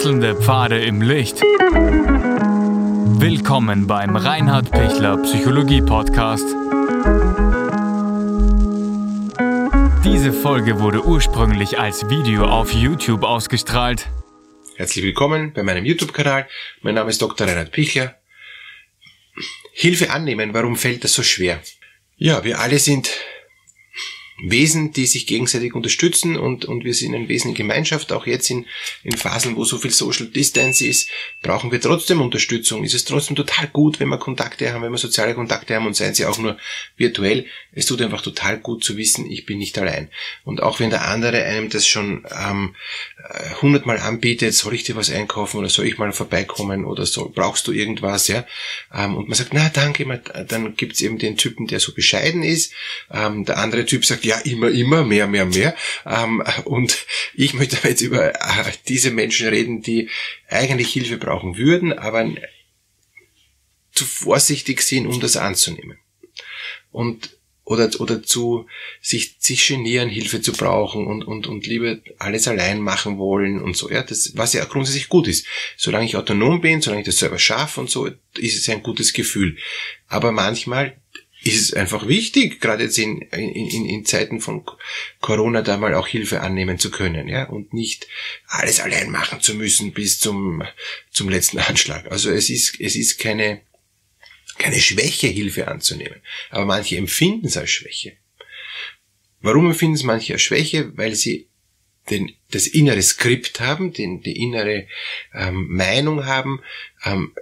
Wechselnde Pfade im Licht. Willkommen beim Reinhard Pichler Psychologie Podcast. Diese Folge wurde ursprünglich als Video auf YouTube ausgestrahlt. Herzlich willkommen bei meinem YouTube-Kanal. Mein Name ist Dr. Reinhard Pichler. Hilfe annehmen, warum fällt das so schwer? Ja, wir alle sind Wesen, die sich gegenseitig unterstützen und, und wir sind ein Wesen in Gemeinschaft. Auch jetzt in, in Phasen, wo so viel Social Distance ist, brauchen wir trotzdem Unterstützung. Ist es trotzdem total gut, wenn wir Kontakte haben, wenn wir soziale Kontakte haben und seien sie auch nur virtuell. Es tut einfach total gut zu wissen, ich bin nicht allein. Und auch wenn der andere einem das schon ähm, hundertmal anbietet, soll ich dir was einkaufen oder soll ich mal vorbeikommen oder so, brauchst du irgendwas, ja? Ähm, und man sagt, na danke, dann gibt's eben den Typen, der so bescheiden ist. Ähm, der andere Typ sagt, ja, immer, immer, mehr, mehr, mehr. Ähm, und ich möchte jetzt über äh, diese Menschen reden, die eigentlich Hilfe brauchen würden, aber zu vorsichtig sind, um das anzunehmen. Und oder, oder zu sich, sich genieren, Hilfe zu brauchen und, und, und lieber alles allein machen wollen und so, ja, das, was ja grundsätzlich gut ist. Solange ich autonom bin, solange ich das selber schaffe und so, ist es ein gutes Gefühl. Aber manchmal ist es einfach wichtig, gerade jetzt in, in, in Zeiten von Corona da mal auch Hilfe annehmen zu können, ja, und nicht alles allein machen zu müssen bis zum, zum letzten Anschlag. Also es ist, es ist keine, keine Schwäche, Hilfe anzunehmen. Aber manche empfinden es als Schwäche. Warum empfinden es manche als Schwäche? Weil sie den, das innere Skript haben, den, die innere ähm, Meinung haben, ähm,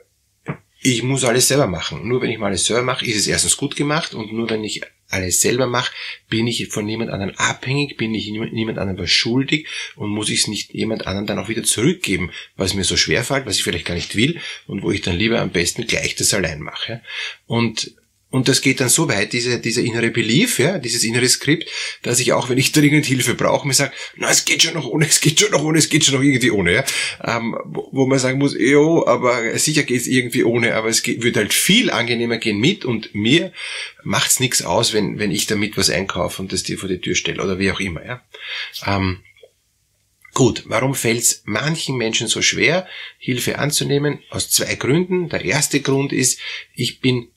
ich muss alles selber machen. Nur wenn ich mal alles selber mache, ist es erstens gut gemacht und nur wenn ich alles selber mache, bin ich von niemand anderen abhängig, bin ich niemand anderem was schuldig und muss ich es nicht jemand anderen dann auch wieder zurückgeben, was mir so schwer fällt, was ich vielleicht gar nicht will und wo ich dann lieber am besten gleich das allein mache. Und und das geht dann so weit, diese, dieser innere Belief, ja, dieses innere Skript, dass ich auch, wenn ich dringend Hilfe brauche, mir sage, na, es geht schon noch ohne, es geht schon noch ohne, es geht schon noch irgendwie ohne, ja. Ähm, wo, wo, man sagen muss, jo, aber sicher geht es irgendwie ohne, aber es geht, wird halt viel angenehmer gehen mit und mir macht's nichts aus, wenn, wenn ich damit was einkaufe und das dir vor die Tür stelle oder wie auch immer, ja. Ähm, Gut, warum fällt es manchen Menschen so schwer, Hilfe anzunehmen? Aus zwei Gründen. Der erste Grund ist, ich bin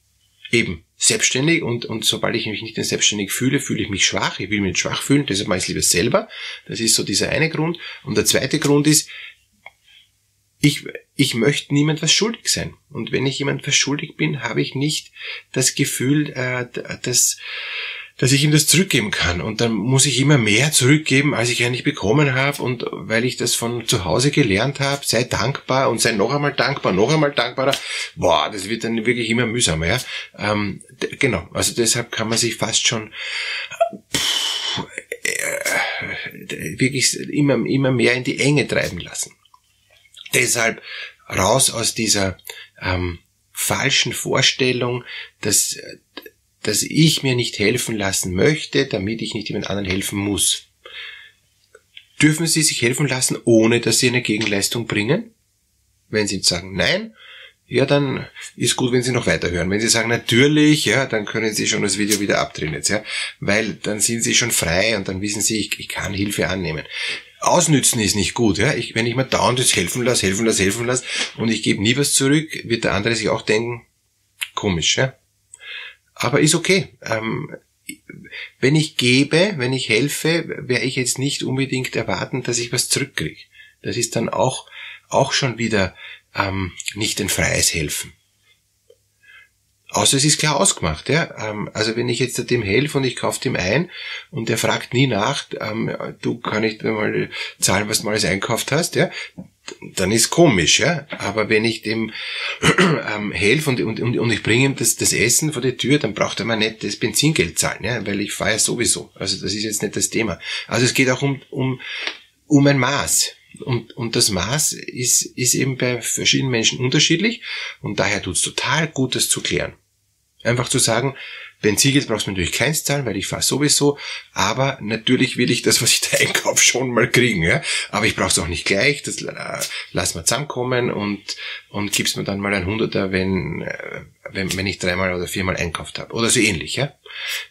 eben selbstständig und, und sobald ich mich nicht mehr selbstständig fühle, fühle ich mich schwach. Ich will mich nicht schwach fühlen, deshalb mache ich es lieber selber. Das ist so dieser eine Grund. Und der zweite Grund ist, ich, ich möchte niemand was schuldig sein. Und wenn ich jemand was schuldig bin, habe ich nicht das Gefühl, äh, dass dass ich ihm das zurückgeben kann. Und dann muss ich immer mehr zurückgeben, als ich eigentlich bekommen habe. Und weil ich das von zu Hause gelernt habe, sei dankbar und sei noch einmal dankbar, noch einmal dankbarer. Boah, das wird dann wirklich immer mühsamer. Ja? Ähm, genau, also deshalb kann man sich fast schon pff, äh, wirklich immer, immer mehr in die Enge treiben lassen. Deshalb raus aus dieser ähm, falschen Vorstellung, dass dass ich mir nicht helfen lassen möchte, damit ich nicht jemand anderen helfen muss. Dürfen Sie sich helfen lassen, ohne dass Sie eine Gegenleistung bringen? Wenn Sie sagen nein, ja, dann ist gut, wenn Sie noch weiterhören. Wenn Sie sagen natürlich, ja, dann können Sie schon das Video wieder abdrehen jetzt, ja, weil dann sind Sie schon frei und dann wissen Sie, ich, ich kann Hilfe annehmen. Ausnützen ist nicht gut, ja. Ich, wenn ich mir dauernd das helfen lasse, helfen lasse, helfen lasse und ich gebe nie was zurück, wird der andere sich auch denken, komisch, ja. Aber ist okay. Ähm, wenn ich gebe, wenn ich helfe, werde ich jetzt nicht unbedingt erwarten, dass ich was zurückkriege. Das ist dann auch, auch schon wieder ähm, nicht ein freies Helfen. Außer es ist klar ausgemacht, ja. Ähm, also wenn ich jetzt dem helfe und ich kaufe dem ein und der fragt nie nach, ähm, du kann ich mal zahlen, was du mal alles einkauft hast, ja, dann ist komisch, ja. Aber wenn ich dem ähm, helfe und, und, und ich bringe ihm das, das Essen vor die Tür, dann braucht er mir nicht das Benzingeld zahlen, ja, weil ich fahre ja sowieso. Also das ist jetzt nicht das Thema. Also es geht auch um, um, um ein Maß. Und, und das Maß ist, ist eben bei verschiedenen Menschen unterschiedlich und daher tut's total gut, das zu klären. Einfach zu sagen, Benzingeld brauchst du natürlich keins zahlen, weil ich fahre sowieso. Aber natürlich will ich das, was ich da einkaufe, schon mal kriegen. Ja? Aber ich brauche es auch nicht gleich. Das äh, lass mal zusammenkommen und, und gibst mir dann mal ein Hunderter, wenn, äh, wenn, wenn ich dreimal oder viermal einkauft habe. Oder so ähnlich. Ja?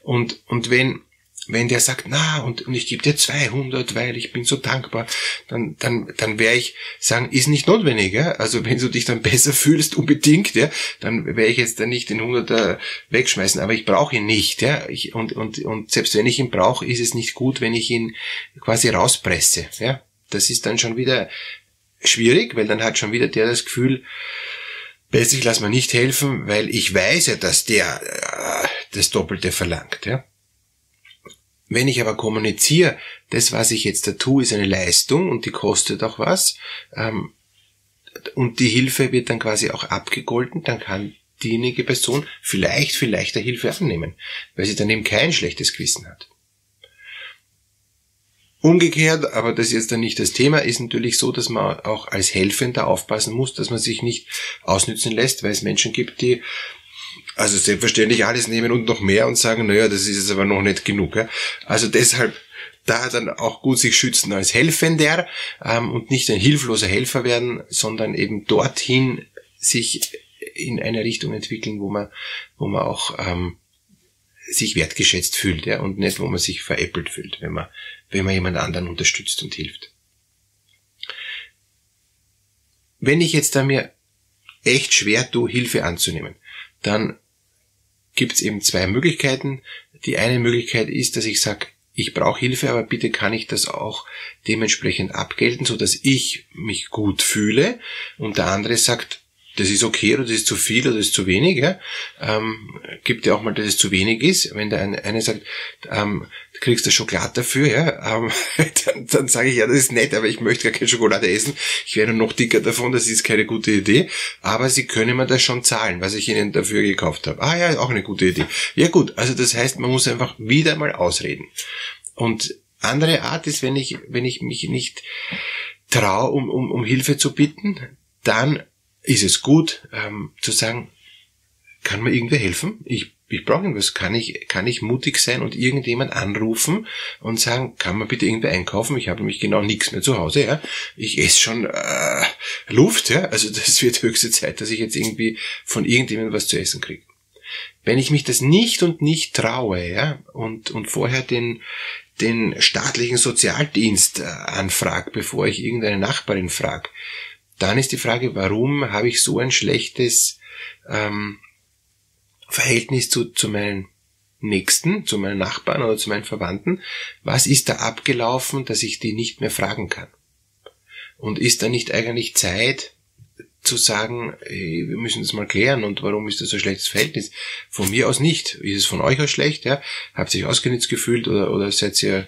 Und, und wenn, wenn der sagt, na, und, und ich gebe dir 200, weil ich bin so dankbar, dann, dann, dann werde ich sagen, ist nicht notwendig, ja. Also wenn du dich dann besser fühlst, unbedingt, ja, dann werde ich jetzt dann nicht den 100er wegschmeißen, aber ich brauche ihn nicht, ja. Ich, und, und, und selbst wenn ich ihn brauche, ist es nicht gut, wenn ich ihn quasi rauspresse, ja. Das ist dann schon wieder schwierig, weil dann hat schon wieder der das Gefühl, besser ich lasse mir nicht helfen, weil ich weiß ja, dass der äh, das Doppelte verlangt, ja. Wenn ich aber kommuniziere, das, was ich jetzt da tue, ist eine Leistung und die kostet auch was, ähm, und die Hilfe wird dann quasi auch abgegolten, dann kann diejenige Person vielleicht viel leichter Hilfe annehmen, weil sie dann eben kein schlechtes Gewissen hat. Umgekehrt, aber das ist jetzt dann nicht das Thema, ist natürlich so, dass man auch als Helfender aufpassen muss, dass man sich nicht ausnützen lässt, weil es Menschen gibt, die also selbstverständlich alles nehmen und noch mehr und sagen, naja, das ist jetzt aber noch nicht genug. Ja? Also deshalb da dann auch gut sich schützen als Helfender ähm, und nicht ein hilfloser Helfer werden, sondern eben dorthin sich in eine Richtung entwickeln, wo man, wo man auch ähm, sich wertgeschätzt fühlt, ja, und nicht, wo man sich veräppelt fühlt, wenn man, wenn man jemand anderen unterstützt und hilft. Wenn ich jetzt da mir echt schwer tue, Hilfe anzunehmen, dann gibt es eben zwei Möglichkeiten. Die eine Möglichkeit ist, dass ich sage, ich brauche Hilfe, aber bitte kann ich das auch dementsprechend abgelten, so dass ich mich gut fühle. Und der andere sagt, das ist okay oder das ist zu viel oder das ist zu wenig. Ja? Ähm, gibt ja auch mal, dass es zu wenig ist. Wenn der eine, eine sagt, ähm, kriegst du Schokolade dafür, ja, ähm, dann, dann sage ich, ja, das ist nett, aber ich möchte gar keine Schokolade essen. Ich werde noch dicker davon, das ist keine gute Idee. Aber sie können mir das schon zahlen, was ich ihnen dafür gekauft habe. Ah ja, auch eine gute Idee. Ja gut, also das heißt, man muss einfach wieder mal ausreden. Und andere Art ist, wenn ich, wenn ich mich nicht traue, um, um, um Hilfe zu bitten, dann ist es gut ähm, zu sagen, kann mir irgendwer helfen? Ich, ich brauche irgendwas. Kann ich, kann ich mutig sein und irgendjemand anrufen und sagen, kann man bitte irgendwer einkaufen? Ich habe nämlich genau nichts mehr zu Hause. Ja? Ich esse schon äh, Luft. Ja? Also das wird höchste Zeit, dass ich jetzt irgendwie von irgendjemandem was zu essen kriege. Wenn ich mich das nicht und nicht traue ja, und, und vorher den, den staatlichen Sozialdienst äh, anfrage, bevor ich irgendeine Nachbarin frage, dann ist die Frage, warum habe ich so ein schlechtes ähm, Verhältnis zu, zu meinen Nächsten, zu meinen Nachbarn oder zu meinen Verwandten? Was ist da abgelaufen, dass ich die nicht mehr fragen kann? Und ist da nicht eigentlich Zeit zu sagen, hey, wir müssen das mal klären und warum ist das so ein schlechtes Verhältnis? Von mir aus nicht. Ist es von euch aus schlecht? Ja? Habt ihr euch ausgenutzt gefühlt oder, oder seid ihr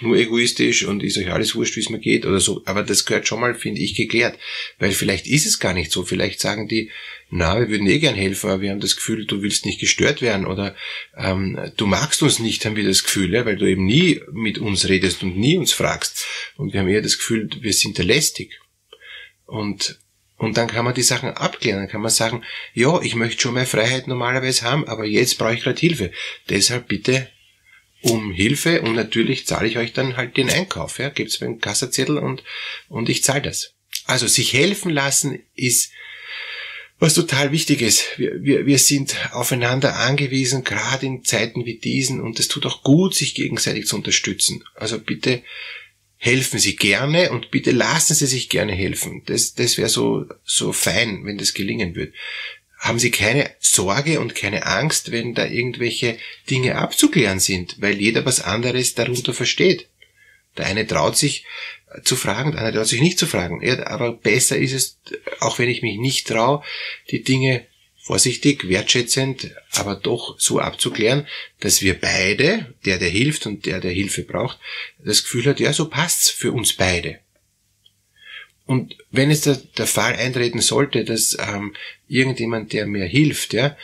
nur egoistisch und ist euch alles wurscht, wie es mir geht oder so. Aber das gehört schon mal, finde ich, geklärt. Weil vielleicht ist es gar nicht so. Vielleicht sagen die, na, wir würden eh gern helfen, aber wir haben das Gefühl, du willst nicht gestört werden oder ähm, du magst uns nicht, haben wir das Gefühl, ja, weil du eben nie mit uns redest und nie uns fragst. Und wir haben eher das Gefühl, wir sind da lästig. Und und dann kann man die Sachen abklären. Dann kann man sagen, ja, ich möchte schon mehr Freiheit normalerweise haben, aber jetzt brauche ich gerade Hilfe. Deshalb bitte um Hilfe und natürlich zahle ich euch dann halt den Einkauf. Ja, gibt's mir einen Kassazettel und, und ich zahle das. Also sich helfen lassen ist was total wichtig ist. Wir, wir, wir sind aufeinander angewiesen, gerade in Zeiten wie diesen, und es tut auch gut, sich gegenseitig zu unterstützen. Also bitte helfen Sie gerne und bitte lassen Sie sich gerne helfen. Das, das wäre so, so fein, wenn das gelingen würde haben Sie keine Sorge und keine Angst, wenn da irgendwelche Dinge abzuklären sind, weil jeder was anderes darunter versteht. Der eine traut sich zu fragen, der andere traut sich nicht zu fragen. Ja, aber besser ist es, auch wenn ich mich nicht traue, die Dinge vorsichtig, wertschätzend, aber doch so abzuklären, dass wir beide, der, der hilft und der, der Hilfe braucht, das Gefühl hat, ja, so passt's für uns beide. Und wenn es der, der Fall eintreten sollte, dass ähm, irgendjemand, der mir hilft, ja,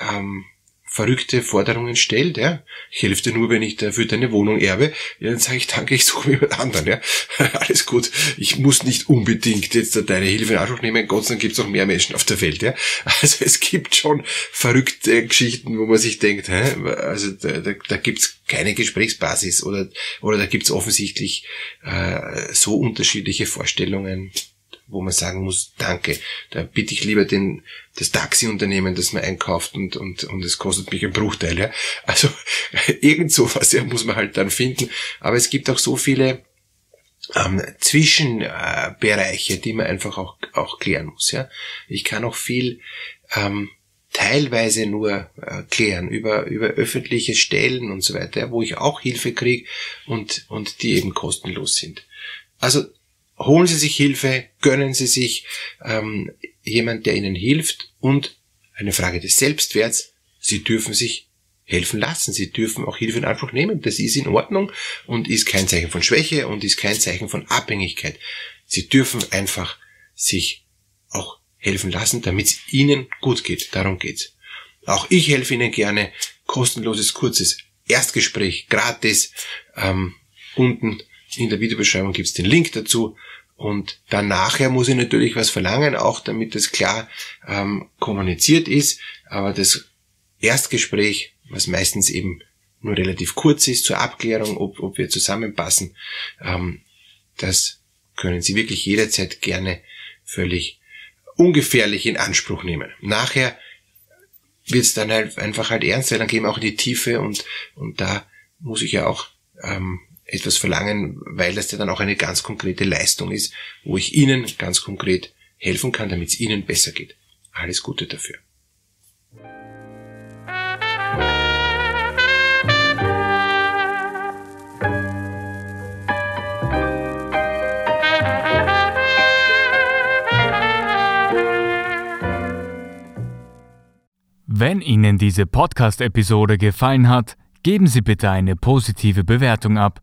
ähm, verrückte Forderungen stellt, ja, ich helfe dir nur, wenn ich dafür deine Wohnung erbe, ja, dann sage ich danke, ich suche jemand anderen, ja. Alles gut. Ich muss nicht unbedingt jetzt deine Hilfe in Anspruch nehmen, Gott sei Dank gibt es noch mehr Menschen auf der Welt, ja. Also es gibt schon verrückte Geschichten, wo man sich denkt, hä, also da, da, da gibt's keine Gesprächsbasis oder, oder da gibt's offensichtlich äh, so unterschiedliche Vorstellungen, wo man sagen muss, danke. Da bitte ich lieber den, das Taxiunternehmen, das man einkauft und, und, und es kostet mich ein Bruchteil. Ja? Also irgend sowas ja, muss man halt dann finden. Aber es gibt auch so viele ähm, Zwischenbereiche, die man einfach auch, auch klären muss. Ja? Ich kann auch viel ähm, teilweise nur äh, klären über, über öffentliche Stellen und so weiter, wo ich auch Hilfe kriege und, und die eben kostenlos sind. Also holen Sie sich Hilfe, gönnen Sie sich ähm, jemand, der Ihnen hilft und eine Frage des Selbstwerts, Sie dürfen sich helfen lassen. Sie dürfen auch Hilfe in Anspruch nehmen. Das ist in Ordnung und ist kein Zeichen von Schwäche und ist kein Zeichen von Abhängigkeit. Sie dürfen einfach sich auch helfen lassen, damit es Ihnen gut geht. Darum geht's. Auch ich helfe Ihnen gerne. Kostenloses, kurzes Erstgespräch, gratis. Ähm, unten in der Videobeschreibung gibt's den Link dazu. Und dann nachher muss ich natürlich was verlangen, auch damit das klar ähm, kommuniziert ist. Aber das Erstgespräch, was meistens eben nur relativ kurz ist zur Abklärung, ob, ob wir zusammenpassen, ähm, das können Sie wirklich jederzeit gerne völlig ungefährlich in Anspruch nehmen. Nachher wird es dann halt einfach halt ernst, weil dann gehen wir auch in die Tiefe und, und da muss ich ja auch ähm, etwas verlangen, weil das ja dann auch eine ganz konkrete Leistung ist, wo ich Ihnen ganz konkret helfen kann, damit es Ihnen besser geht. Alles Gute dafür. Wenn Ihnen diese Podcast-Episode gefallen hat, geben Sie bitte eine positive Bewertung ab.